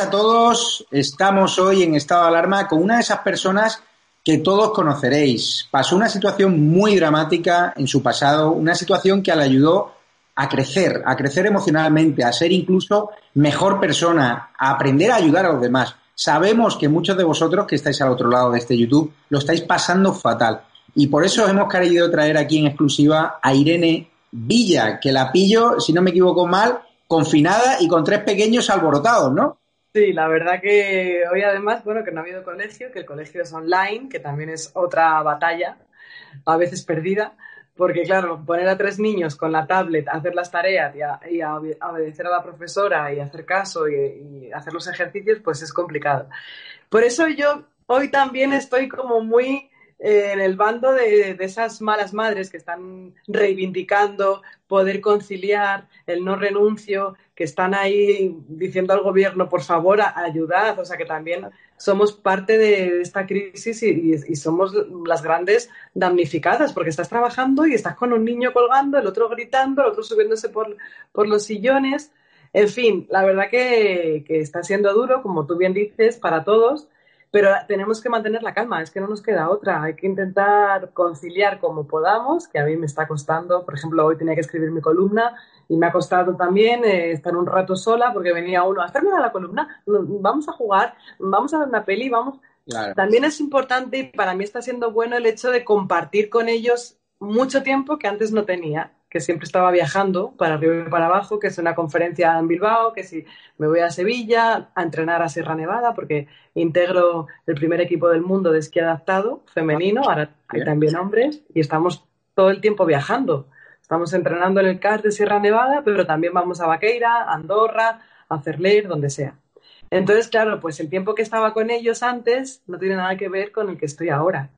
A todos. Estamos hoy en estado de alarma con una de esas personas que todos conoceréis. Pasó una situación muy dramática en su pasado, una situación que le ayudó a crecer, a crecer emocionalmente, a ser incluso mejor persona, a aprender a ayudar a los demás. Sabemos que muchos de vosotros que estáis al otro lado de este YouTube lo estáis pasando fatal. Y por eso hemos querido traer aquí en exclusiva a Irene Villa, que la pillo, si no me equivoco mal, confinada y con tres pequeños alborotados, ¿no? Sí, la verdad que hoy además, bueno, que no ha habido colegio, que el colegio es online, que también es otra batalla, a veces perdida, porque claro, poner a tres niños con la tablet a hacer las tareas y a, obedecer a la profesora y hacer caso y, hacer los ejercicios, pues es complicado. Por eso yo hoy también estoy como muy en el bando de, esas malas madres que están reivindicando poder conciliar el no renuncio, que están ahí diciendo al gobierno, por favor, ayudad, o sea que también somos parte de esta crisis y, somos las grandes damnificadas, porque estás trabajando y estás con un niño colgando, el otro gritando, el otro subiéndose por, por los sillones. En fin, la verdad que, que está siendo duro, como tú bien dices, para todos pero tenemos que mantener la calma, es que no nos queda otra. Hay que intentar conciliar como podamos, que a mí me está costando. Por ejemplo, hoy tenía que escribir mi columna y me ha costado también eh, estar un rato sola porque venía uno a terminar la columna, vamos a jugar, vamos a ver una peli, vamos. También es importante y para mí está siendo bueno el hecho de compartir con ellos mucho tiempo que antes no tenía que siempre estaba viajando para arriba y para abajo, que es una conferencia en Bilbao, que si me voy a Sevilla a entrenar a Sierra Nevada, porque integro el primer equipo del mundo de esquí adaptado femenino, ahora hay también hombres, y estamos todo el tiempo viajando. Estamos entrenando en el CAR de Sierra Nevada, pero también vamos a Vaqueira, Andorra, a Cerler, donde sea. Entonces, claro, pues el tiempo que estaba con ellos antes no tiene nada que ver con el que estoy ahora.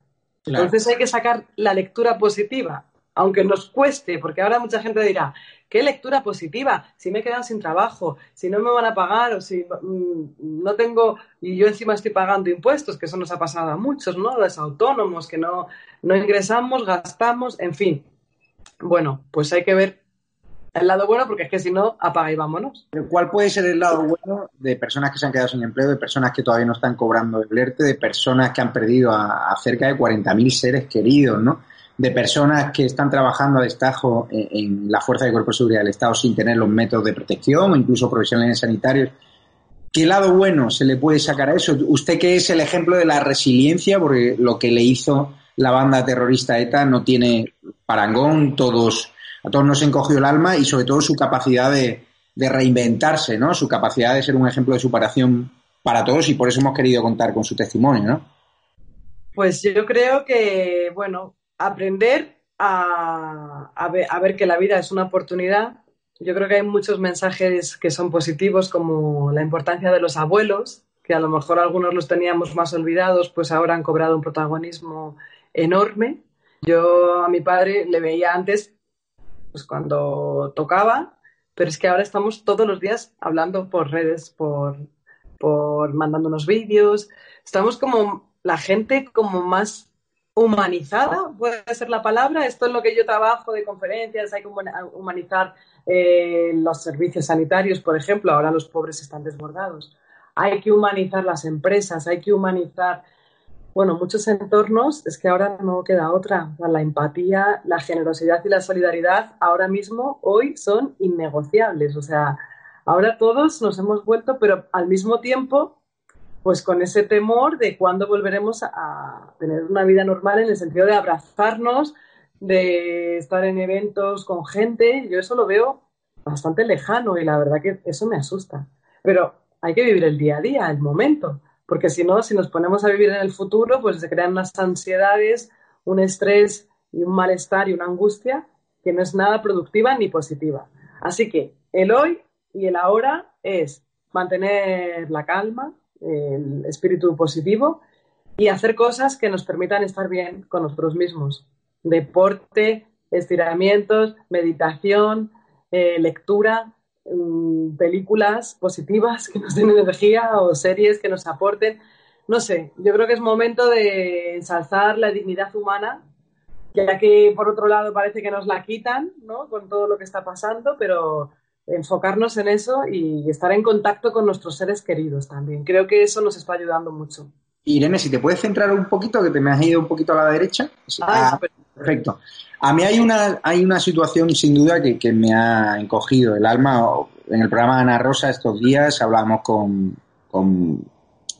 Entonces hay que sacar la lectura positiva aunque nos cueste, porque ahora mucha gente dirá, ¿qué lectura positiva? Si me he quedado sin trabajo, si no me van a pagar o si mm, no tengo, y yo encima estoy pagando impuestos, que eso nos ha pasado a muchos, ¿no? Los autónomos, que no, no ingresamos, gastamos, en fin. Bueno, pues hay que ver el lado bueno, porque es que si no, apaga y vámonos. ¿Cuál puede ser el lado bueno de personas que se han quedado sin empleo, de personas que todavía no están cobrando el ERTE, de personas que han perdido a, a cerca de 40.000 seres queridos, ¿no? De personas que están trabajando a destajo en, la Fuerza de Cuerpo de Seguridad del Estado sin tener los métodos de protección o incluso profesionales sanitarios. ¿Qué lado bueno se le puede sacar a eso? Usted que es el ejemplo de la resiliencia, porque lo que le hizo la banda terrorista ETA no tiene parangón, todos, a todos nos encogió el alma y sobre todo su capacidad de, de reinventarse, ¿no? Su capacidad de ser un ejemplo de superación para todos y por eso hemos querido contar con su testimonio, ¿no? Pues yo creo que, bueno, aprender a, ver, que la vida es una oportunidad. Yo creo que hay muchos mensajes que son positivos, como la importancia de los abuelos, que a lo mejor algunos los teníamos más olvidados, pues ahora han cobrado un protagonismo enorme. Yo a mi padre le veía antes, pues cuando tocaba, pero es que ahora estamos todos los días hablando por redes, por, por mandándonos vídeos. Estamos como la gente como más humanizada, puede ser la palabra. Esto es lo que yo trabajo de conferencias, hay que humanizar eh, los servicios sanitarios, por ejemplo, ahora los pobres están desbordados. Hay que humanizar las empresas, hay que humanizar bueno, muchos entornos es que ahora no queda otra. La empatía, la generosidad y la solidaridad ahora mismo, hoy, son innegociables. O sea, ahora todos nos hemos vuelto, pero al mismo tiempo, pues con ese temor de cuándo volveremos a tener una vida normal en el sentido de abrazarnos, de estar en eventos con gente. Yo eso lo veo bastante lejano y la verdad que eso me asusta. Pero hay que vivir el día a día, el momento, porque si no, si nos ponemos a vivir en el futuro, pues se crean unas ansiedades, un estrés y un malestar y una angustia que no es nada productiva ni positiva. Así que el hoy y el ahora es mantener la calma, el espíritu positivo y hacer cosas que nos permitan estar bien con nosotros mismos. Deporte, estiramientos, meditación, eh, lectura, Mm, películas positivas que nos den energía o series que nos aporten. No sé, yo creo que es momento de ensalzar la dignidad humana, ya que por otro lado parece que nos la quitan, ¿no? Con todo lo que está pasando, pero enfocarnos en eso y estar en contacto con nuestros seres queridos también. Creo que eso nos está ayudando mucho. Irene, si te puedes centrar un poquito, que te me has ido un poquito a la derecha. Ah, perfecto. A mí hay una, hay una situación sin duda que, me ha encogido el alma. En el programa Ana Rosa estos días hablábamos con,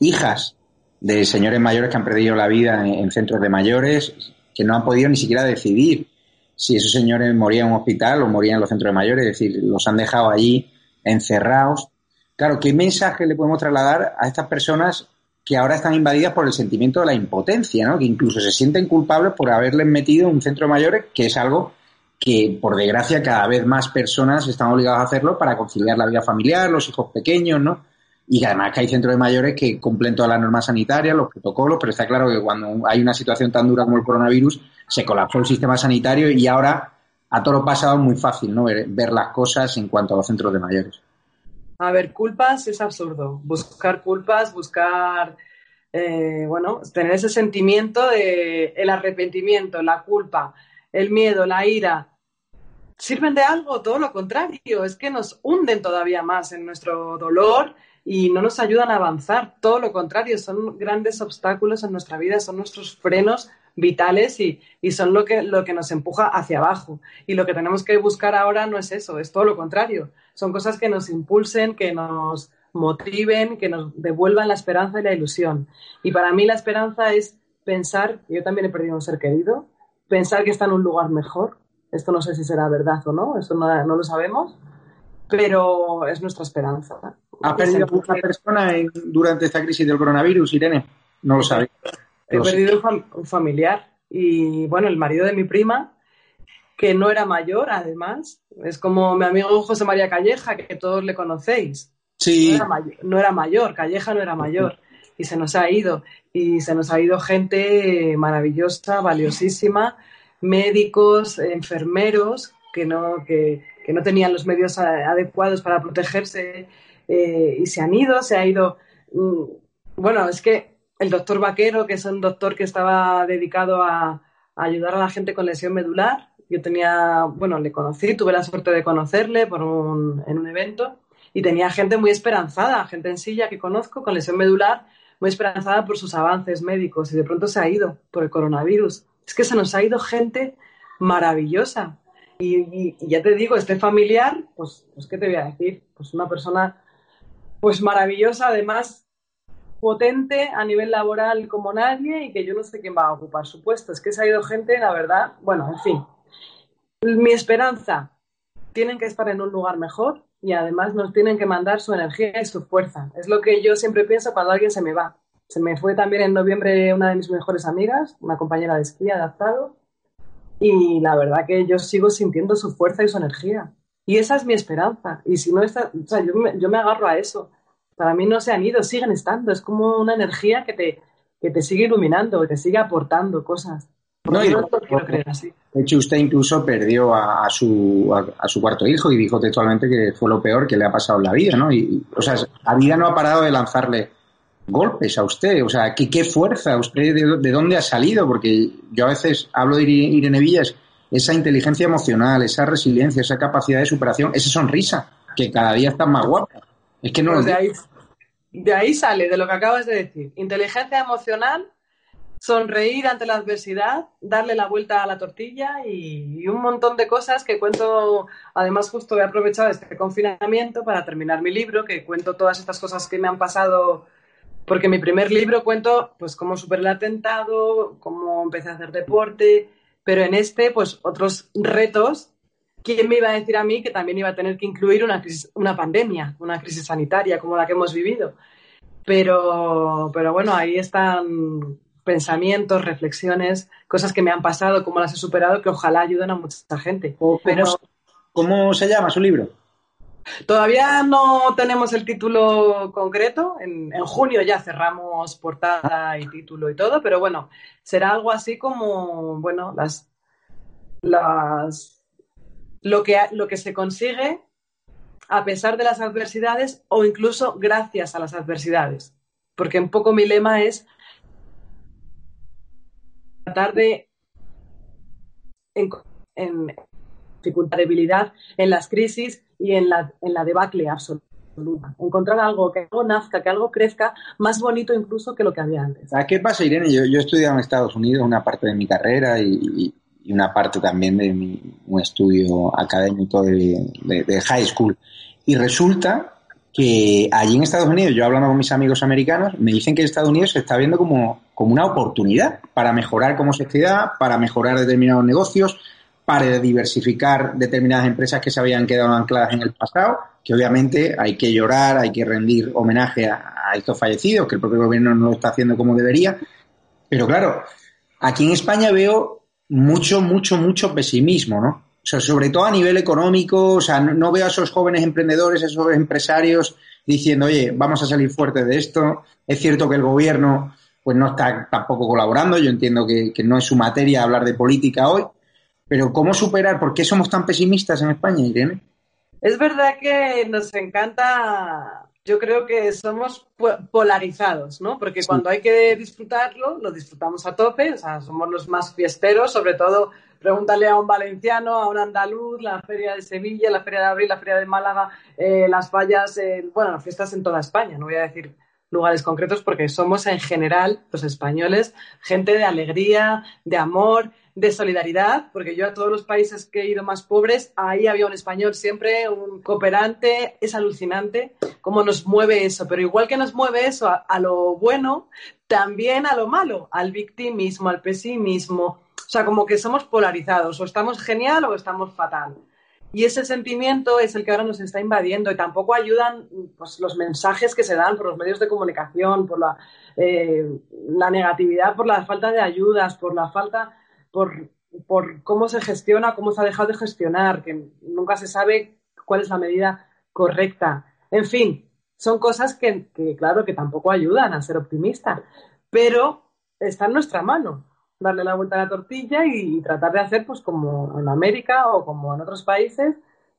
hijas de señores mayores que han perdido la vida en, centros de mayores, que no han podido ni siquiera decidir si esos señores morían en un hospital o morían en los centros de mayores, es decir, los han dejado allí encerrados. Claro, ¿qué mensaje le podemos trasladar a estas personas que ahora están invadidas por el sentimiento de la impotencia, ¿no? que incluso se sienten culpables por haberles metido en un centro de mayores, que es algo que, por desgracia, cada vez más personas están obligadas a hacerlo para conciliar la vida familiar, los hijos pequeños, ¿no? Y además que hay centros de mayores que cumplen todas las normas sanitarias, los protocolos, pero está claro que cuando hay una situación tan dura como el coronavirus, se colapsó el sistema sanitario y ahora a todo lo pasado es muy fácil, ¿no? ver las cosas en cuanto a los centros de mayores. A ver, culpas es absurdo. Buscar culpas, buscar, eh, bueno, tener ese sentimiento de el arrepentimiento, la culpa, el miedo, la ira. ¿Sirven de algo? Todo lo contrario, es que nos hunden todavía más en nuestro dolor y no nos ayudan a avanzar. Todo lo contrario, son grandes obstáculos en nuestra vida, son nuestros frenos vitales y, y, son lo que, lo que nos empuja hacia abajo. Y lo que tenemos que buscar ahora no es eso, es todo lo contrario. Son cosas que nos impulsen, que nos motiven, que nos devuelvan la esperanza y la ilusión. Y para mí la esperanza es pensar, yo también he perdido un ser querido, pensar que está en un lugar mejor. Esto no sé si será verdad o no, esto no, no lo sabemos, pero es nuestra esperanza. ¿Ha perdido una persona durante esta crisis del coronavirus, Irene? No lo sabe. He perdido un familiar y, bueno, el marido de mi prima, que no era mayor, además. Es como mi amigo José María Calleja, que todos le conocéis. Sí. No era, mayor, Calleja no era mayor. Y se nos ha ido. Y se nos ha ido gente maravillosa, valiosísima, médicos, enfermeros, que no, que, no tenían los medios adecuados para protegerse eh, y se han ido, se ha ido. Mm, bueno, es que el doctor Vaquero, que es un doctor que estaba dedicado a, ayudar a la gente con lesión medular. Yo tenía, bueno, le conocí, tuve la suerte de conocerle por un, en un evento y tenía gente muy esperanzada, gente en silla que conozco con lesión medular, muy esperanzada por sus avances médicos y de pronto se ha ido por el coronavirus. Es que se nos ha ido gente maravillosa. Y, ya te digo, este familiar, pues, pues, ¿qué te voy a decir? Pues una persona, pues maravillosa, además potente a nivel laboral como nadie y que yo no sé quién va a ocupar su puesto. Es que se ha ido gente, la verdad, bueno, en fin. Mi esperanza, tienen que estar en un lugar mejor y además nos tienen que mandar su energía y su fuerza. Es lo que yo siempre pienso cuando alguien se me va. Se me fue también en noviembre una de mis mejores amigas, una compañera de esquí adaptado, y la verdad que yo sigo sintiendo su fuerza y su energía. Y esa es mi esperanza. Y si no está, o sea, yo yo me agarro a eso para mí no se han ido, siguen estando. Es como una energía que te, que te sigue iluminando, que te sigue aportando cosas. No, yo quiero creer así. De hecho, usted incluso perdió a, su, a, su cuarto hijo y dijo textualmente que fue lo peor que le ha pasado en la vida, ¿no? Y, o sea, la vida no ha parado de lanzarle golpes a usted. O sea, ¿qué, qué fuerza? ¿Usted de, dónde ha salido? Porque yo a veces hablo de Irene Villas, esa inteligencia emocional, esa resiliencia, esa capacidad de superación, esa sonrisa, que cada día está más guapa. Es que no pues de, ahí, de ahí sale, de lo que acabas de decir. Inteligencia emocional, sonreír ante la adversidad, darle la vuelta a la tortilla y, un montón de cosas que cuento. Además, justo he aprovechado este confinamiento para terminar mi libro, que cuento todas estas cosas que me han pasado. Porque mi primer libro cuento pues cómo superé el atentado, cómo empecé a hacer deporte, pero en este pues otros retos. ¿Quién me iba a decir a mí que también iba a tener que incluir una, una pandemia, una crisis sanitaria como la que hemos vivido? Pero, pero bueno, ahí están pensamientos, reflexiones, cosas que me han pasado, cómo las he superado, que ojalá ayuden a mucha gente. Pero, ¿Cómo se llama su libro? Todavía no tenemos el título concreto. En, junio ya cerramos portada y título y todo, pero bueno, será algo así como, bueno, las, las, lo que, lo que se consigue a pesar de las adversidades o incluso gracias a las adversidades. Porque un poco mi lema es tratar de en, en dificultad, debilidad, en las crisis y en la, en la debacle absoluta. Encontrar algo, que algo nazca, que algo crezca más bonito incluso que lo que había antes. qué pasa, Irene? Yo, yo he estudiado en Estados Unidos una parte de mi carrera y, y una parte también de mi, un estudio académico de, de, high school. Y resulta que allí en Estados Unidos, yo hablando con mis amigos americanos, me dicen que Estados Unidos se está viendo como, como una oportunidad para mejorar como sociedad, para mejorar determinados negocios, para diversificar determinadas empresas que se habían quedado ancladas en el pasado, que obviamente hay que llorar, hay que rendir homenaje a, estos fallecidos, que el propio gobierno no lo está haciendo como debería. Pero claro, aquí en España veo mucho, mucho, mucho pesimismo, ¿no? O sea, sobre todo a nivel económico, o sea, no, veo a esos jóvenes emprendedores, a esos empresarios diciendo, oye, vamos a salir fuerte de esto. Es cierto que el gobierno pues no está tampoco colaborando, yo entiendo que no es su materia hablar de política hoy, pero ¿cómo superar? ¿Por qué somos tan pesimistas en España, Irene? Es verdad que nos encanta yo creo que somos polarizados, ¿no? Porque cuando hay que disfrutarlo, lo disfrutamos a tope, o sea, somos los más fiesteros, sobre todo pregúntale a un valenciano, a un andaluz, la feria de Sevilla, la feria de Abril, la feria de Málaga, eh, las fallas, bueno, las fiestas en toda España, no voy a decir lugares concretos porque somos en general, los españoles, gente de alegría, de amor, de solidaridad, porque yo a todos los países que he ido más pobres, ahí había un español siempre, un cooperante, es alucinante cómo nos mueve eso, pero igual que nos mueve eso a, lo bueno, también a lo malo, al victimismo, al pesimismo, o sea, como que somos polarizados, o estamos genial o estamos fatal. Y ese sentimiento es el que ahora nos está invadiendo y tampoco ayudan pues, los mensajes que se dan por los medios de comunicación, por la, eh, la negatividad, por la falta de ayudas, por la falta por, cómo se gestiona, cómo se ha dejado de gestionar, que nunca se sabe cuál es la medida correcta. En fin, son cosas que, claro, que tampoco ayudan a ser optimista, pero está en nuestra mano darle la vuelta a la tortilla y, tratar de hacer, pues como en América o como en otros países,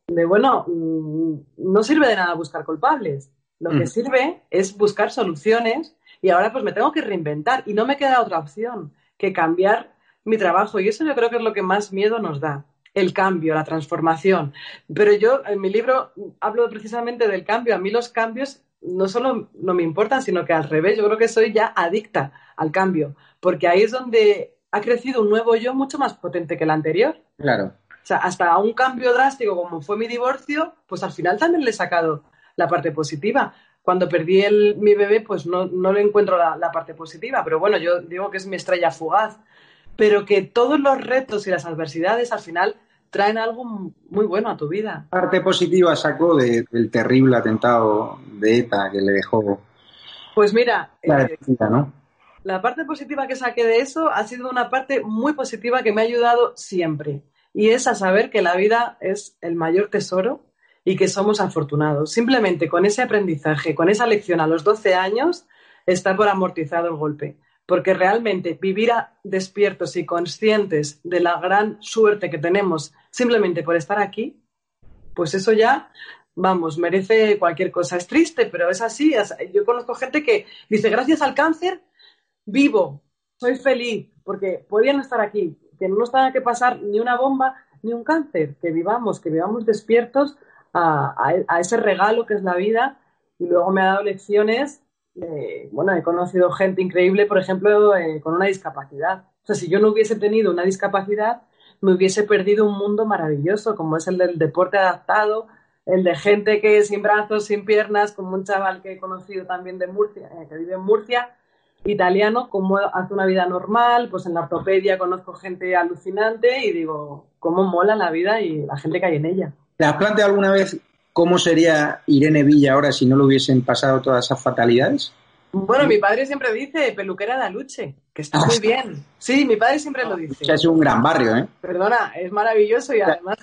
de bueno, mm, no sirve de nada buscar culpables. Lo que mm. sirve es buscar soluciones y ahora pues me tengo que reinventar y no me queda otra opción que cambiar mi trabajo y eso yo creo que es lo que más miedo nos da, el cambio, la transformación. Pero yo en mi libro hablo precisamente del cambio. A mí los cambios no solo no me importan, sino que al revés, yo creo que soy ya adicta al cambio, porque ahí es donde ha crecido un nuevo yo mucho más potente que el anterior. Claro. O sea, hasta un cambio drástico como fue mi divorcio, pues al final también le he sacado la parte positiva. Cuando perdí el, mi bebé, pues no, no le encuentro la, la, parte positiva, pero bueno, yo digo que es mi estrella fugaz pero que todos los retos y las adversidades al final traen algo muy bueno a tu vida. parte positiva sacó del terrible atentado de ETA que le dejó? Pues mira, la, eh, la parte positiva que saqué de eso ha sido una parte muy positiva que me ha ayudado siempre. Y es a saber que la vida es el mayor tesoro y que somos afortunados. Simplemente con ese aprendizaje, con esa lección a los 12 años, está por amortizado el golpe porque realmente vivir despiertos y conscientes de la gran suerte que tenemos simplemente por estar aquí, pues eso ya, vamos, merece cualquier cosa. Es triste, pero es así. Yo conozco gente que dice, gracias al cáncer, vivo, soy feliz, porque podían estar aquí, que no nos tenga que pasar ni una bomba ni un cáncer, que vivamos, que vivamos despiertos a, a ese regalo que es la vida. Y luego me ha dado lecciones eh, bueno, he conocido gente increíble, por ejemplo, eh, con una discapacidad. O sea, si yo no hubiese tenido una discapacidad, me hubiese perdido un mundo maravilloso, como es el del deporte adaptado, el de gente que sin brazos, sin piernas, como un chaval que he conocido también de Murcia, eh, que vive en Murcia, italiano, como hace una vida normal, pues en la ortopedia conozco gente alucinante y digo, cómo mola la vida y la gente que hay en ella. ¿Te has planteado alguna vez cómo sería Irene Villa ahora si no le hubiesen pasado todas esas fatalidades? Bueno, mi padre siempre dice peluquera de Aluche, que está muy bien. Sí, mi padre siempre lo dice. Es un gran barrio, ¿eh? Perdona, es maravilloso y además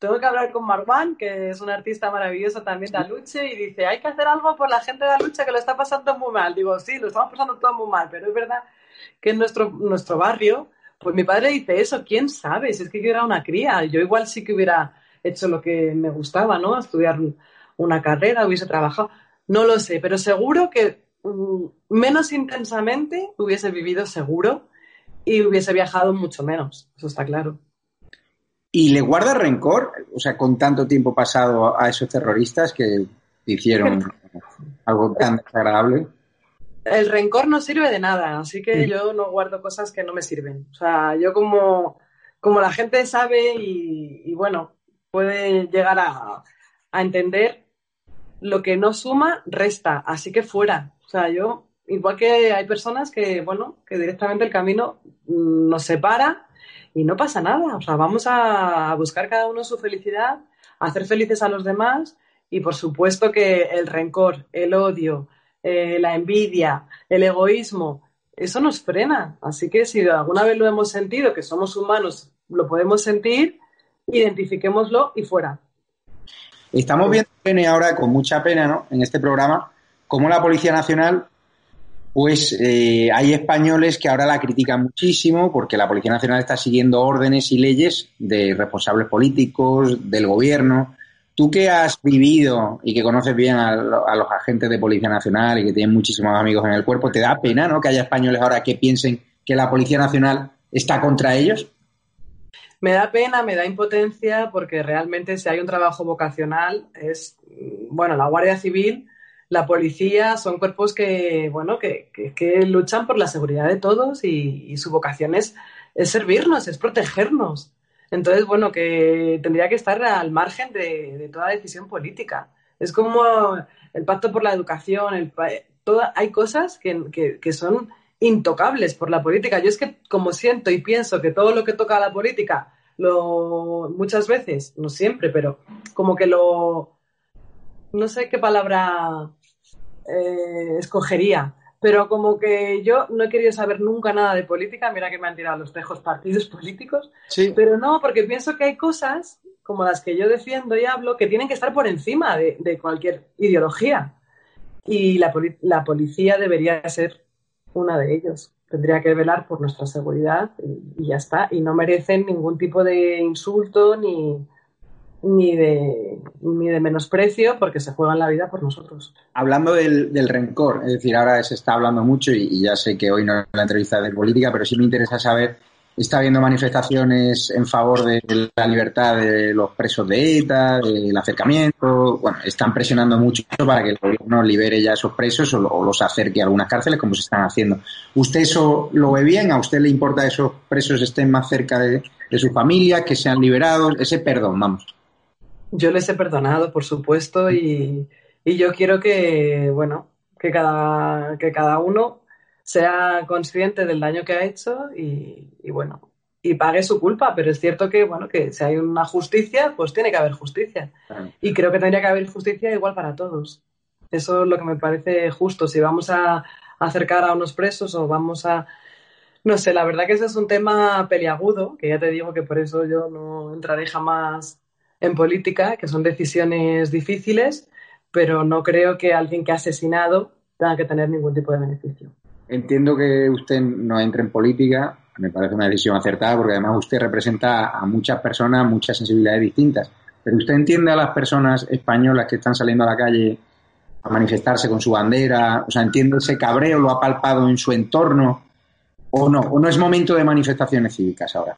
tengo que hablar con Marwan, que es un artista maravilloso también de Aluche, y dice, hay que hacer algo por la gente de Aluche que lo está pasando muy mal. Digo, sí, lo estamos pasando todo muy mal, pero es verdad que en nuestro, nuestro barrio, pues mi padre dice eso, ¿quién sabe? Si es que yo era una cría, yo igual sí que hubiera hecho lo que me gustaba, ¿no? Estudiar una carrera, hubiese trabajado, no lo sé, pero seguro que mm, menos intensamente hubiese vivido seguro y hubiese viajado mucho menos, eso está claro. ¿Y le guarda rencor, o sea, con tanto tiempo pasado a esos terroristas que hicieron algo tan desagradable? El rencor no sirve de nada, así que yo no guardo cosas que no me sirven. O sea, yo como, como la gente sabe y, bueno, puede llegar a, a entender lo que no suma, resta, así que fuera. O sea, yo, igual que hay personas que, bueno, que directamente el camino mm, nos separa y no pasa nada. O sea, vamos a buscar cada uno su felicidad, a hacer felices a los demás y por supuesto que el rencor, el odio, eh, la envidia, el egoísmo, eso nos frena. Así que si alguna vez lo hemos sentido, que somos humanos, lo podemos sentir, identifiquémoslo y fuera. Estamos viendo ahora con mucha pena, ¿no? En este programa, cómo la Policía Nacional pues eh, hay españoles que ahora la critican muchísimo porque la Policía Nacional está siguiendo órdenes y leyes de responsables políticos, del gobierno. Tú que has vivido y que conoces bien a, los agentes de Policía Nacional y que tienen muchísimos amigos en el cuerpo, ¿te da pena ¿no? que haya españoles ahora que piensen que la Policía Nacional está contra ellos? Me da pena, me da impotencia porque realmente si hay un trabajo vocacional es, bueno, la Guardia Civil la policía son cuerpos que, bueno, que, luchan por la seguridad de todos y, su vocación es, servirnos, es protegernos. Entonces, bueno, que tendría que estar al margen de, toda decisión política. Es como el pacto por la educación, el, hay cosas que, son intocables por la política. Yo es que como siento y pienso que todo lo que toca a la política, lo, muchas veces, no siempre, pero como que lo, no sé qué palabra eh, escogería. Pero como que yo no he querido saber nunca nada de política, mira que me han tirado los tejos partidos políticos, pero no, porque pienso que hay cosas como las que yo defiendo y hablo que tienen que estar por encima de, cualquier ideología. Y la, la, policía debería ser una de ellos. Tendría que velar por nuestra seguridad y ya está. Y no merecen ningún tipo de insulto ni, ni de, ni de menosprecio porque se juegan la vida por nosotros. Hablando del, del rencor, es decir, ahora se está hablando mucho y, ya sé que hoy no es la entrevista de política, pero sí me interesa saber, está habiendo manifestaciones en favor de la libertad de los presos de ETA, del acercamiento, bueno, están presionando mucho para que el gobierno libere ya esos presos o, los acerque a algunas cárceles como se están haciendo. ¿Usted eso lo ve bien? ¿A usted le importa que esos presos estén más cerca de, de su familia, que sean liberados? Ese perdón, vamos. Yo les he perdonado, por supuesto, y, yo quiero que, bueno, que cada, que cada uno sea consciente del daño que ha hecho y, bueno, y pague su culpa, pero es cierto que, bueno, que si hay una justicia, pues tiene que haber justicia. Y creo que tendría que haber justicia igual para todos. Eso es lo que me parece justo. Si vamos a acercar a unos presos o vamos a... No sé, la verdad que ese es un tema peliagudo, que ya te digo que por eso yo no entraré jamás en política, que son decisiones difíciles, pero no creo que alguien que ha asesinado tenga que tener ningún tipo de beneficio. Entiendo que usted no entre en política, me parece una decisión acertada, porque además usted representa a muchas personas, muchas sensibilidades distintas. Pero usted entiende a las personas españolas que están saliendo a la calle a manifestarse con su bandera, o sea, entiende ese cabreo, lo ha palpado en su entorno, o no, o no es momento de manifestaciones cívicas ahora.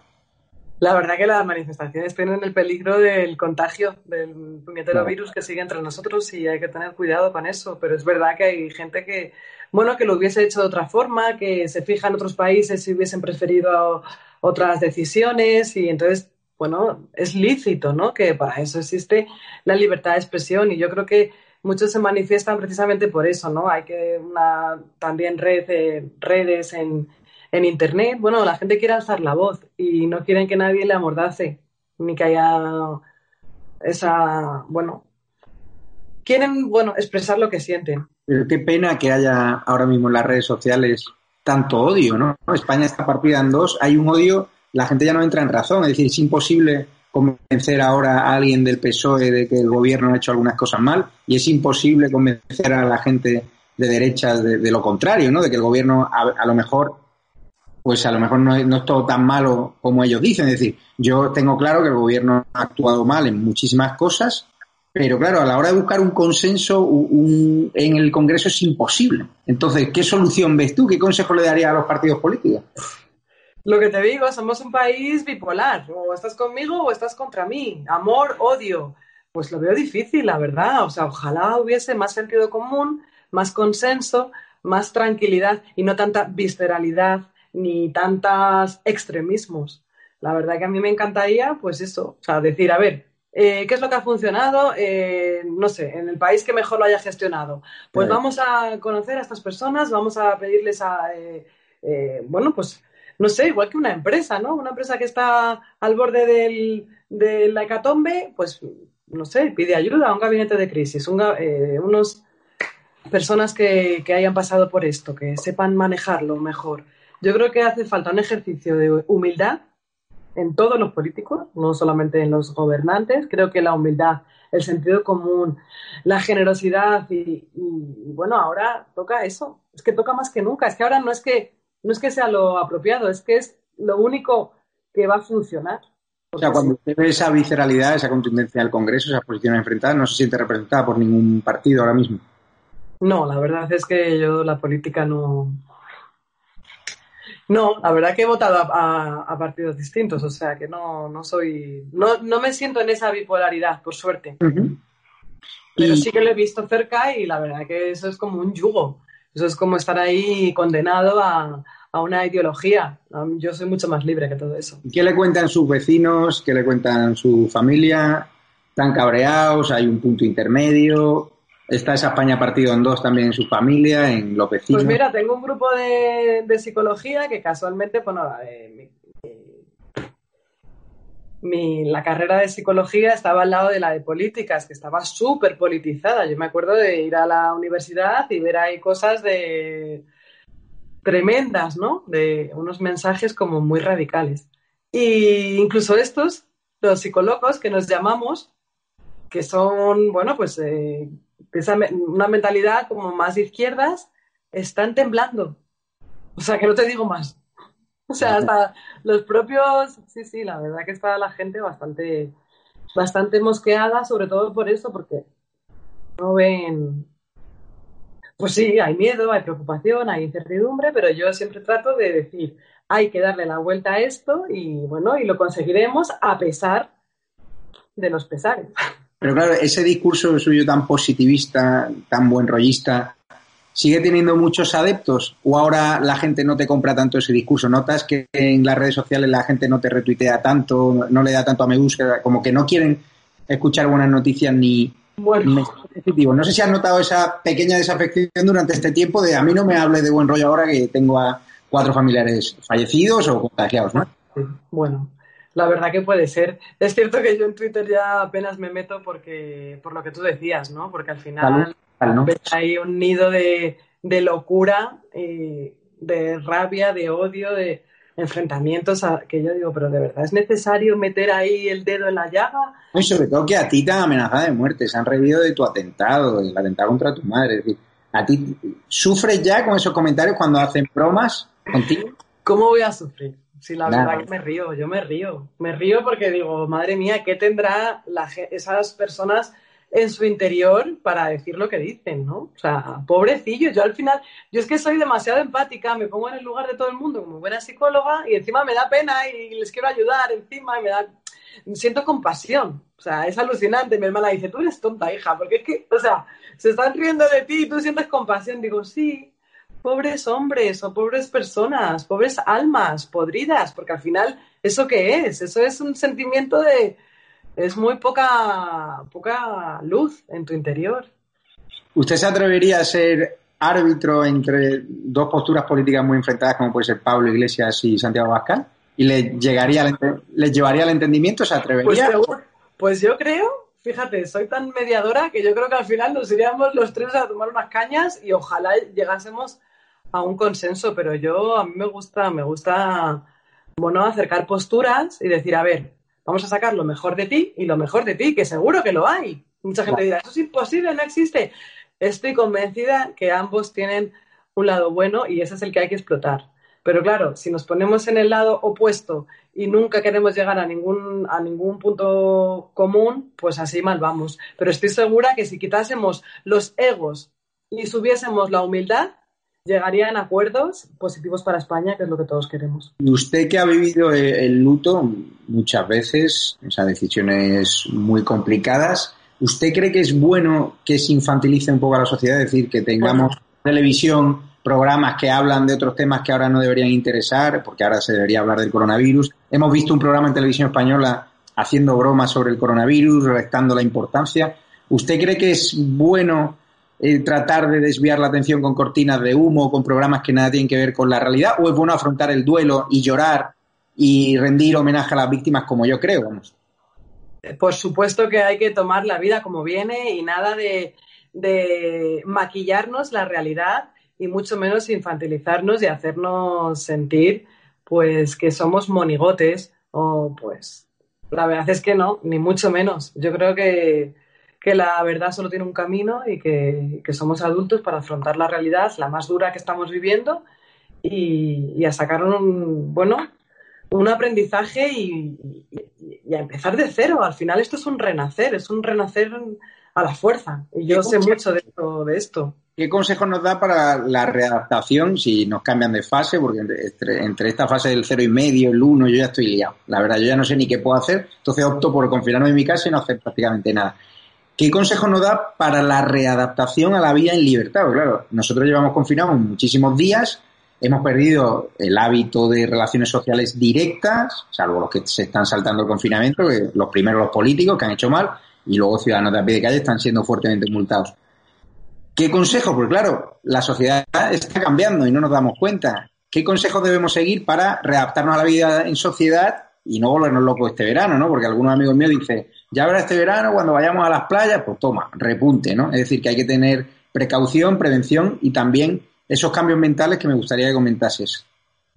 La verdad que las manifestaciones tienen el peligro del contagio del puñetero virus que sigue entre nosotros y hay que tener cuidado con eso. Pero es verdad que hay gente que, bueno, que lo hubiese hecho de otra forma, que se fija en otros países si hubiesen preferido otras decisiones y entonces, bueno, es lícito, ¿no? Que para eso existe la libertad de expresión y yo creo que muchos se manifiestan precisamente por eso, ¿no? Hay que una también red, redes en en Internet, bueno, la gente quiere alzar la voz y no quieren que nadie le amordace, ni que haya esa, bueno, quieren, bueno, expresar lo que sienten. Pero qué pena que haya ahora mismo en las redes sociales tanto odio, ¿no? España está partida en dos, hay un odio, la gente ya no entra en razón, es decir, es imposible convencer ahora a alguien del PSOE de que el gobierno ha hecho algunas cosas mal y es imposible convencer a la gente de derecha de, lo contrario, ¿no? De que el gobierno a lo mejor pues a lo mejor no es, todo tan malo como ellos dicen. Es decir, yo tengo claro que el gobierno ha actuado mal en muchísimas cosas, pero claro, a la hora de buscar un consenso en el Congreso es imposible. Entonces, ¿qué solución ves tú? ¿Qué consejo le darías a los partidos políticos? Lo que te digo, somos un país bipolar. O estás conmigo o estás contra mí. Amor, odio. Pues lo veo difícil, la verdad. O sea, ojalá hubiese más sentido común, más consenso, más tranquilidad y no tanta visceralidad ni tantos extremismos. La verdad que a mí me encantaría, pues eso, o sea, decir, a ver, eh, ¿qué es lo que ha funcionado? Eh, no sé, en el país que mejor lo haya gestionado. Pues vamos a conocer a estas personas, vamos a pedirles a, eh, bueno, pues, no sé, igual que una empresa, ¿no? Una empresa que está al borde del, de la hecatombe, pues, no sé, pide ayuda a un gabinete de crisis, unos personas que, que hayan pasado por esto, que sepan manejarlo mejor. Yo creo que hace falta un ejercicio de humildad en todos los políticos, no solamente en los gobernantes. Creo que la humildad, el sentido común, la generosidad y, bueno, ahora toca eso. Es que toca más que nunca. Es que ahora no es que no es que sea lo apropiado, es que es lo único que va a funcionar. O sea, cuando usted ve esa visceralidad, esa contundencia del Congreso, esa posición enfrentada, no se siente representada por ningún partido ahora mismo. No, la verdad es que yo la política no, no, la verdad que he votado a, partidos distintos, o sea que no, no soy, no, no me siento en esa bipolaridad, por suerte. Pero sí que lo he visto cerca y la verdad que eso es como un yugo. Eso es como estar ahí condenado a, a una ideología. Yo soy mucho más libre que todo eso. ¿Qué le cuentan sus vecinos? ¿Qué le cuentan su familia? ¿Están cabreados? ¿Hay un punto intermedio? Está esa España partido en dos también en su familia, en los vecinos. Pues mira, tengo un grupo de, psicología que casualmente, bueno, eh, mi, la carrera de psicología estaba al lado de la de políticas, que estaba súper politizada. Yo me acuerdo de ir a la universidad y ver ahí cosas de tremendas, ¿no? De unos mensajes como muy radicales. Y incluso estos, los psicólogos que nos llamamos, que son, bueno, pues eh, una mentalidad como más de izquierdas, están temblando. O sea, que no te digo más. O sea, hasta los propios, sí, sí, la verdad que está la gente bastante, bastante mosqueada, sobre todo por eso, porque no ven, pues sí, hay miedo, hay preocupación, hay incertidumbre, pero yo siempre trato de decir, hay que darle la vuelta a esto y bueno, y lo conseguiremos a pesar de los pesares. Pero claro, ese discurso suyo tan positivista, tan buen rollista, ¿sigue teniendo muchos adeptos? ¿O ahora la gente no te compra tanto ese discurso? ¿Notas que en las redes sociales la gente no te retuitea tanto, no le da tanto a me gusta, como que no quieren escuchar buenas noticias ni, bueno. No sé si has notado esa pequeña desafección durante este tiempo de a mí no me hable de buen rollo ahora que tengo a cuatro familiares fallecidos o contagiados, ¿no? Bueno, la verdad que puede ser. Es cierto que yo en Twitter ya apenas me meto porque por lo que tú decías, ¿no? Porque al final hay un nido de, locura, y de rabia, de odio, de enfrentamientos que yo digo, pero de verdad es necesario meter ahí el dedo en la llaga. Y sobre todo que a ti te han amenazado de muerte, se han reído de tu atentado, el atentado contra tu madre. Es decir, a ti sufres ya con esos comentarios cuando hacen bromas contigo. ¿Cómo voy a sufrir? Sí, la verdad que me río, yo me río. Me río porque digo, madre mía, ¿qué tendrá la, esas personas en su interior para decir lo que dicen, ¿no? O sea, pobrecillo, yo al final, yo es que soy demasiado empática, me pongo en el lugar de todo el mundo como buena psicóloga y encima me da pena y les quiero ayudar encima y me da, siento compasión, o sea, es alucinante, mi hermana dice, tú eres tonta, hija, porque es que, o sea, se están riendo de ti y tú sientes compasión, digo, sí, pobres hombres o pobres personas, pobres almas podridas, porque al final, ¿eso qué es? Eso es un sentimiento de es muy poca, poca luz en tu interior. ¿Usted se atrevería a ser árbitro entre dos posturas políticas muy enfrentadas, como puede ser Pablo Iglesias y Santiago Bascal? ¿Y le, llegaría le llevaría al entendimiento? ¿Se atrevería? Pues, pues, yo creo, fíjate, soy tan mediadora que yo creo que al final nos iríamos los tres a tomar unas cañas y ojalá llegásemos a un consenso, pero yo a mí me gusta, me gusta, bueno, acercar posturas y decir, a ver, Vamos a sacar lo mejor de ti y lo mejor de ti, que seguro que lo hay. Mucha gente dirá, eso es imposible, no existe. Estoy convencida que ambos tienen un lado bueno y ese es el que hay que explotar. Pero claro, si nos ponemos en el lado opuesto y nunca queremos llegar a ningún, a ningún punto común, pues así mal vamos. Pero estoy segura que si quitásemos los egos y subiésemos la humildad, llegarían acuerdos positivos para España, que es lo que todos queremos. Usted que ha vivido el luto muchas veces, esas decisiones muy complicadas, ¿usted cree que es bueno que se infantilice un poco a la sociedad? Es decir, que tengamos televisión, programas que hablan de otros temas que ahora no deberían interesar, porque ahora se debería hablar del coronavirus. Hemos visto un programa en televisión española haciendo bromas sobre el coronavirus, restando la importancia. ¿Usted cree que es bueno eh, tratar de desviar la atención con cortinas de humo, con programas que nada tienen que ver con la realidad, o es bueno afrontar el duelo y llorar y rendir homenaje a las víctimas como yo creo. Vamos. Por supuesto que hay que tomar la vida como viene y nada de, de maquillarnos la realidad y mucho menos infantilizarnos y hacernos sentir pues que somos monigotes o pues la verdad es que no, ni mucho menos. Yo creo que que la verdad solo tiene un camino y que, somos adultos para afrontar la realidad, la más dura que estamos viviendo, y, a sacar un, bueno, un aprendizaje y, a empezar de cero. Al final esto es un renacer, es un renacer a la fuerza. Y yo sé mucho de esto. ¿Qué consejo nos da para la readaptación si nos cambian de fase? Porque entre, entre, esta fase del cero y medio, el uno, yo ya estoy liado. La verdad, yo ya no sé ni qué puedo hacer, entonces opto por confinarme en mi casa y no hacer prácticamente nada. ¿Qué consejo nos da para la readaptación a la vida en libertad? claro, nosotros llevamos confinados muchísimos días, hemos perdido el hábito de relaciones sociales directas, salvo los que se están saltando el confinamiento, que los primeros los políticos que han hecho mal, y luego ciudadanos de a pie de calle están siendo fuertemente multados. ¿Qué consejo? Porque claro, la sociedad está cambiando y no nos damos cuenta. ¿Qué consejos debemos seguir para readaptarnos a la vida en sociedad y no volvernos locos este verano, ¿no? Porque algunos amigos míos dicen, ya verá este verano cuando vayamos a las playas, pues toma, repunte, ¿no? Es decir, que hay que tener precaución, prevención y también esos cambios mentales que me gustaría que comentases.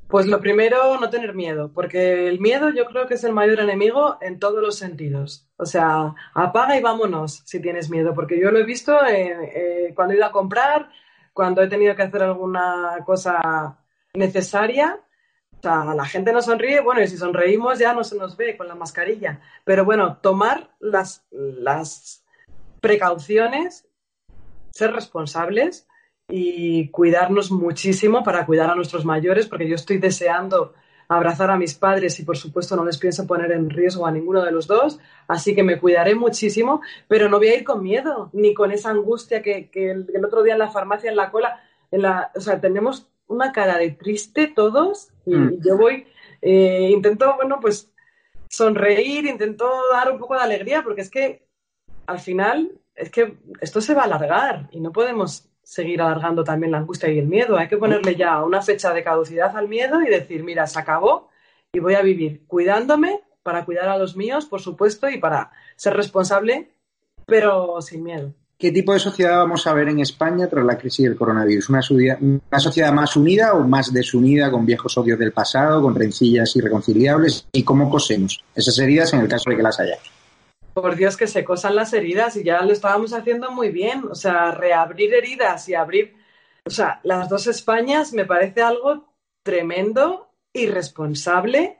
Pues lo primero, no tener miedo, porque el miedo yo creo que es el mayor enemigo en todos los sentidos. O sea, apaga y vámonos si tienes miedo, porque yo lo he visto eh, cuando he ido a comprar, cuando he tenido que hacer alguna cosa necesaria, o sea, la gente no sonríe, bueno, y si sonreímos ya no se nos ve con la mascarilla. Pero bueno, tomar las, las precauciones, ser responsables y cuidarnos muchísimo para cuidar a nuestros mayores, porque yo estoy deseando abrazar a mis padres y por supuesto no les pienso poner en riesgo a ninguno de los dos, así que me cuidaré muchísimo, pero no voy a ir con miedo, ni con esa angustia que, que el, el, otro día en la farmacia, en la cola, en la, o sea, tenemos una cara de triste todos y mm. yo voy, eh, intento, bueno, pues sonreír, intento dar un poco de alegría porque es que al final es que esto se va a alargar y no podemos seguir alargando también la angustia y el miedo. Hay que ponerle ya una fecha de caducidad al miedo y decir, mira, se acabó y voy a vivir cuidándome para cuidar a los míos, por supuesto, y para ser responsable, pero sin miedo. ¿Qué tipo de sociedad vamos a ver en España tras la crisis del coronavirus? ¿Una, sociedad, más unida o más desunida, con viejos odios del pasado, con rencillas irreconciliables? ¿Y cómo cosemos esas heridas en el caso de que las haya? Por Dios, que se cosan las heridas y ya lo estábamos haciendo muy bien. O sea, reabrir heridas y abrir. O sea, las dos Españas me parece algo tremendo, irresponsable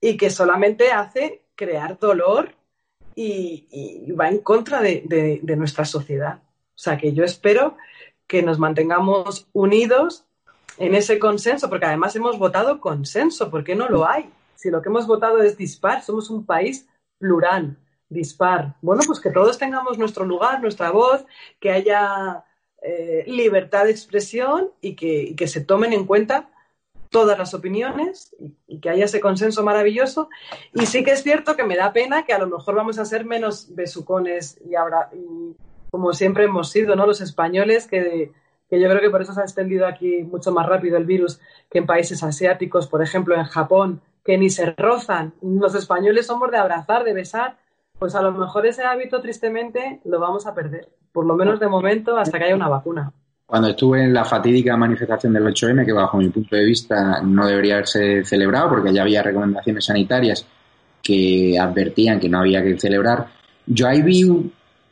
y que solamente hace crear dolor y, va en contra de, nuestra sociedad. O sea que yo espero que nos mantengamos unidos en ese consenso, porque además hemos votado consenso, ¿por qué no lo hay? Si lo que hemos votado es dispar, somos un país plural, dispar. Bueno, pues que todos tengamos nuestro lugar, nuestra voz, que haya eh, libertad de expresión y que, se tomen en cuenta todas las opiniones y, que haya ese consenso maravilloso. Y sí que es cierto que me da pena que a lo mejor vamos a ser menos besucones y ahora, como siempre hemos sido, ¿no? Los españoles que, que yo creo que por eso se ha extendido aquí mucho más rápido el virus que en países asiáticos, por ejemplo en Japón, que ni se rozan. Los españoles somos de abrazar, de besar, pues a lo mejor ese hábito tristemente lo vamos a perder, por lo menos de momento hasta que haya una vacuna. Cuando estuve en la fatídica manifestación del 8M, que bajo mi punto de vista no debería haberse celebrado porque ya había recomendaciones sanitarias que advertían que no había que celebrar, yo ahí vi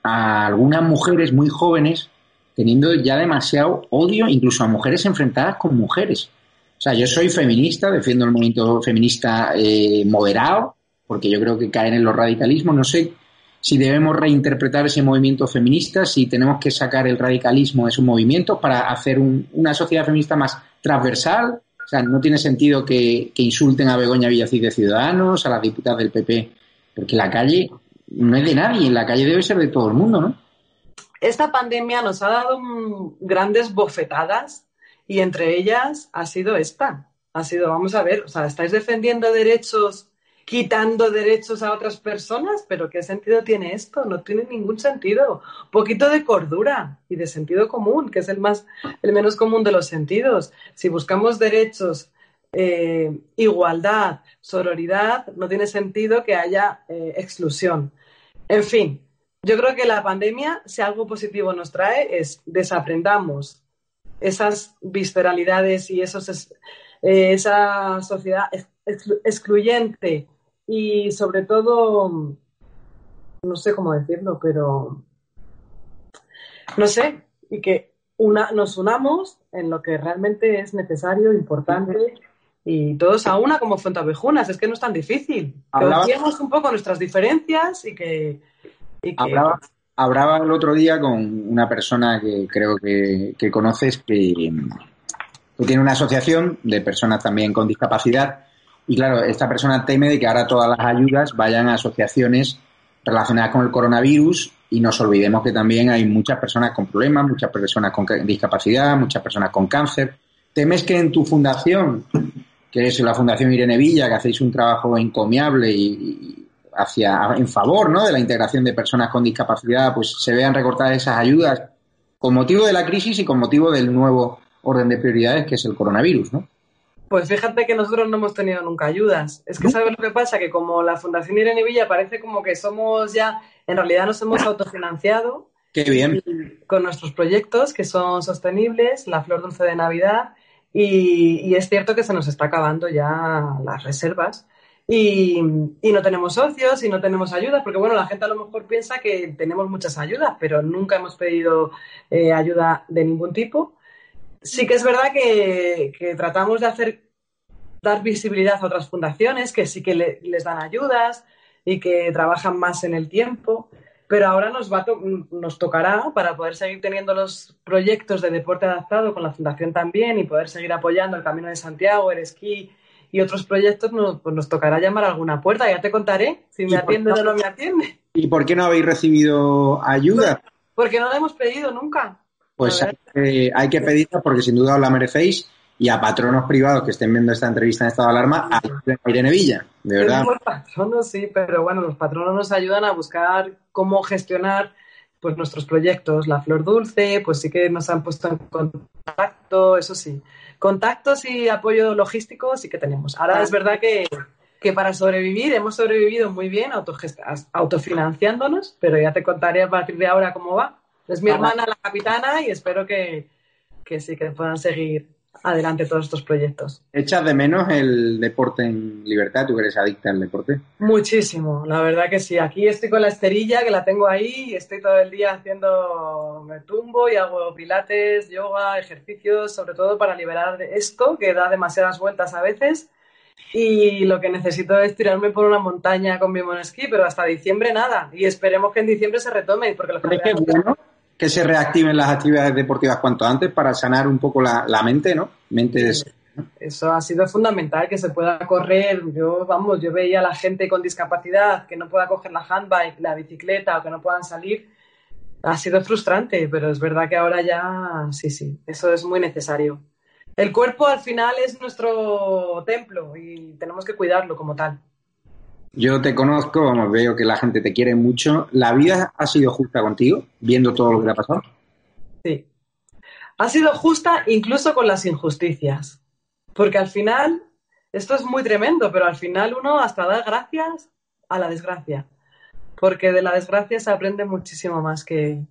a algunas mujeres muy jóvenes teniendo ya demasiado odio, incluso a mujeres enfrentadas con mujeres. O sea, yo soy feminista, defiendo el movimiento feminista eh, moderado, porque yo creo que caen en los radicalismos. No sé si debemos reinterpretar ese movimiento feminista, si tenemos que sacar el radicalismo de esos movimientos para hacer una sociedad feminista más transversal. O sea, no tiene sentido que, insulten a Begoña Villacís de Ciudadanos, a las diputadas del PP, porque la calle no es de nadie, la calle debe ser de todo el mundo, ¿no? Esta pandemia nos ha dado grandes bofetadas y entre ellas ha sido esta. Ha sido, vamos a ver, o sea, estáis defendiendo derechos, quitando derechos a otras personas, pero ¿qué sentido tiene esto? No tiene ningún sentido. Un poquito de cordura y de sentido común, que es el más, el menos común de los sentidos. Si buscamos derechos, eh, igualdad, sororidad, no tiene sentido que haya eh, exclusión. En fin, yo creo que la pandemia, si algo positivo nos trae, es desaprendamos esas visceralidades y esos, eh, esa sociedad excluyente y sobre todo, no sé cómo decirlo, pero no sé, y que una, nos unamos en lo que realmente es necesario, importante y todos a una como fuentavejunas, es que no es tan difícil. Que un poco nuestras diferencias y que... Y que hablaba el otro día con una persona que creo que, conoces que, tiene una asociación de personas también con discapacidad y claro, esta persona teme de que ahora todas las ayudas vayan a asociaciones relacionadas con el coronavirus y nos olvidemos que también hay muchas personas con problemas, muchas personas con discapacidad, muchas personas con cáncer. ¿Temes que en tu fundación, que es la Fundación Irene Villa, que hacéis un trabajo encomiable y, hacia en favor ¿no? de la integración de personas con discapacidad, pues se vean recortadas esas ayudas con motivo de la crisis y con motivo del nuevo orden de prioridades que es el coronavirus, ¿no? Pues fíjate que nosotros no hemos tenido nunca ayudas. Es que ¿sabes lo que pasa? Que como la Fundación Irene Villa parece como que somos ya, en realidad nos hemos autofinanciado. Qué bien. Con nuestros proyectos que son sostenibles, la Flor Dulce de Navidad, y, y, es cierto que se nos está acabando ya las reservas y, no tenemos socios y no tenemos ayudas, porque bueno, la gente a lo mejor piensa que tenemos muchas ayudas, pero nunca hemos pedido eh, ayuda de ningún tipo. Sí que es verdad que, tratamos de hacer dar visibilidad a otras fundaciones que sí que les dan ayudas y que trabajan más en el tiempo, pero ahora nos, va nos tocará para poder seguir teniendo los proyectos de deporte adaptado con la fundación también y poder seguir apoyando el Camino de Santiago, el esquí y otros proyectos nos, pues nos tocará llamar a alguna puerta. Ya te contaré si me atiende o no me atiende. ¿Y por qué no habéis recibido ayuda? Porque no la hemos pedido nunca. Pues hay que, hay pedirla porque sin duda os la merecéis y a patronos privados que estén viendo esta entrevista en estado de alarma, a Irene Villa, de verdad. Patronos sí, pero bueno, los patronos nos ayudan a buscar cómo gestionar pues nuestros proyectos. La Flor Dulce, pues sí que nos han puesto en contacto, eso sí contactos y apoyo logístico sí que tenemos. Ahora es verdad que, para sobrevivir hemos sobrevivido muy bien autofinanciándonos, pero ya te contaré a partir de ahora cómo va. Es mi hermana la capitana y espero que, que sí, que puedan seguir adelante todos estos proyectos. ¿Echas de menos el deporte en libertad? ¿Tú eres adicta al deporte? Muchísimo, la verdad que sí. Aquí estoy con la esterilla, que la tengo ahí, y estoy todo el día haciendo, me tumbo y hago pilates, yoga, ejercicios, sobre todo para liberar esto, que da demasiadas vueltas a veces. y lo que necesito es tirarme por una montaña con mi monosquí, pero hasta diciembre nada. Y esperemos que en diciembre se retome. Porque los que bueno que se reactiven las actividades deportivas cuanto antes para sanar un poco la, mente, ¿no? Mente Eso ha sido fundamental, que se pueda correr. Yo, vamos, yo veía a la gente con discapacidad que no pueda coger la handbike, la bicicleta o que no puedan salir. Ha sido frustrante, pero es verdad que ahora ya, sí, sí, eso es muy necesario el cuerpo al final es nuestro templo y tenemos que cuidarlo como tal. Yo te conozco, veo que la gente te quiere mucho. ¿La vida ha sido justa contigo, viendo todo lo que te ha pasado? Sí. Ha sido justa incluso con las injusticias. Porque al final, esto es muy tremendo, pero al final uno hasta da gracias a la desgracia. Porque de la desgracia se aprende muchísimo más que,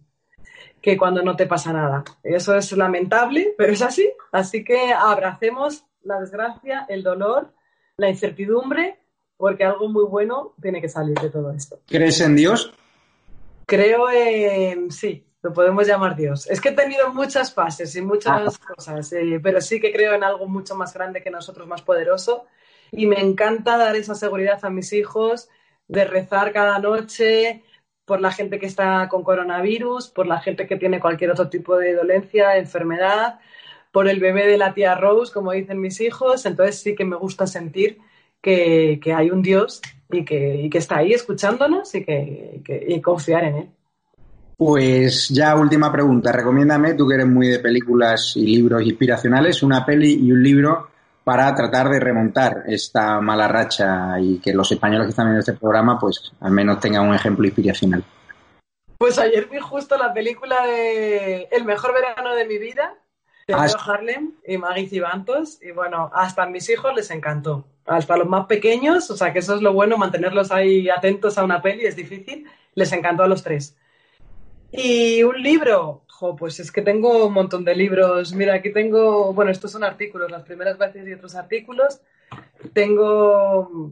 que cuando no te pasa nada. Eso es lamentable, pero es así. Así que abracemos la desgracia, el dolor, la incertidumbre, porque algo muy bueno tiene que salir de todo esto. ¿Crees en Dios? Creo en, sí, lo podemos llamar Dios. Es que he tenido muchas fases y muchas ah. cosas, eh, pero sí que creo en algo mucho más grande que nosotros, más poderoso. Y me encanta dar esa seguridad a mis hijos de rezar cada noche, por la gente que está con coronavirus, por la gente que tiene cualquier otro tipo de dolencia, enfermedad, por el bebé de la tía Rose, como dicen mis hijos. Entonces sí que me gusta sentir que, hay un Dios y que, está ahí escuchándonos y, que, y confiar en Él. Pues ya última pregunta. Recomiéndame, tú que eres muy de películas y libros inspiracionales, una peli y un libro para tratar de remontar esta mala racha y que los españoles que están viendo este programa, pues al menos tengan un ejemplo inspiracional. Pues ayer vi justo la película de El mejor verano de mi vida, ah, Harlem y Maggie Cibantos, y bueno, hasta a mis hijos les encantó. Hasta los más pequeños, o sea que eso es lo bueno, mantenerlos ahí atentos a una peli es difícil, les encantó a los tres. Y un libro, pues es que tengo un montón de libros. Mira, aquí tengo, bueno, estos son artículos, las primeras veces y otros artículos. Tengo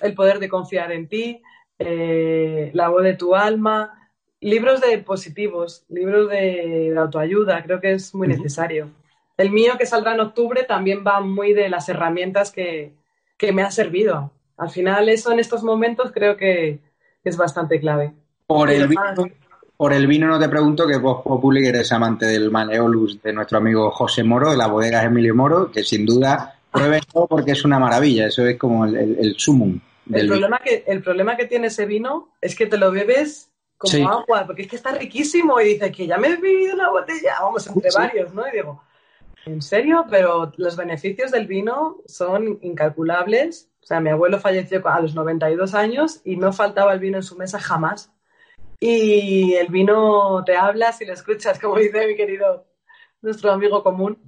El poder de confiar en ti, eh, La voz de tu alma, libros de positivos, libros de, autoayuda, creo que es muy necesario. El mío que saldrá en octubre también va muy de las herramientas que, me han servido. Al final eso en estos momentos creo que es bastante clave. Por el, por el vino no te pregunto que vos Populi eres amante del Maleolus de nuestro amigo José Moro, de la bodega Emilio Moro, que sin duda pruebe todo porque es una maravilla, eso es como el, el, sumum. el, problema que, el problema que tiene ese vino es que te lo bebes como agua, porque es que está riquísimo y dices que ya me he bebido una botella, vamos, entre varios, ¿no? Y digo, ¿en serio? Pero los beneficios del vino son incalculables. O sea, mi abuelo falleció a los 92 años y no faltaba el vino en su mesa jamás y el vino te habla si lo escuchas, como dice mi querido nuestro amigo común,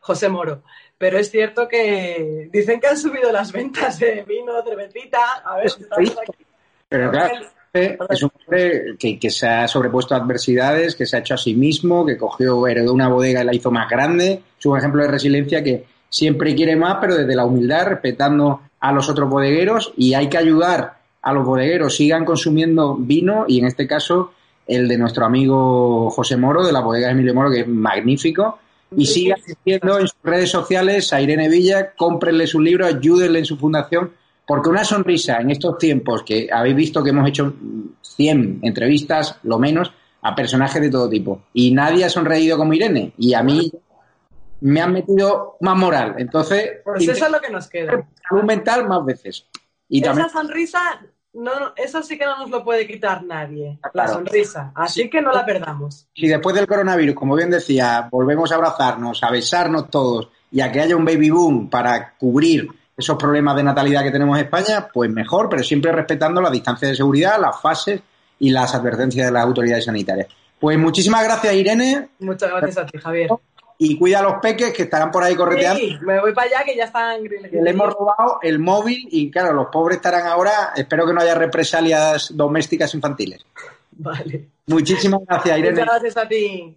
José Moro. Pero es cierto que dicen que han subido las ventas de vino, cervecita. A ver, estamos aquí. Pero claro, es un hombre que, se ha sobrepuesto a adversidades, que se ha hecho a sí mismo, que cogió, heredó una bodega y la hizo más grande. Es un ejemplo de resiliencia que siempre quiere más, pero desde la humildad, respetando a los otros bodegueros. Y hay que ayudar a los bodegueros. Sigan consumiendo vino y en este caso el de nuestro amigo José Moro, de la bodega Emilio Moro, que es magnífico. Y sigan diciendo en sus redes sociales. A Irene Villa, cómprenle su libro, ayúdenle en su fundación, porque una sonrisa en estos tiempos que habéis visto que hemos hecho 100 entrevistas, lo menos, a personajes de todo tipo. Y nadie ha sonreído como Irene. Y a mí me han metido más moral. Entonces, pues eso es lo que nos queda. Salud mental más veces. Y Esa sonrisa no, eso sí que no nos lo puede quitar nadie, la sonrisa. Así que no la perdamos. Si después del coronavirus, como bien decía, volvemos a abrazarnos, a besarnos todos y a que haya un baby boom para cubrir esos problemas de natalidad que tenemos en España, pues mejor, pero siempre respetando la distancia de seguridad, las fases y las advertencias de las autoridades sanitarias. Pues muchísimas gracias, Irene. Muchas gracias a ti, Javier y cuida a los peques que estarán por ahí correteando. Sí, me voy para allá que ya están. Le hemos robado el móvil y claro, los pobres estarán ahora. Espero que no haya represalias domésticas infantiles. Vale. Muchísimas gracias, Irene. Muchas gracias a ti.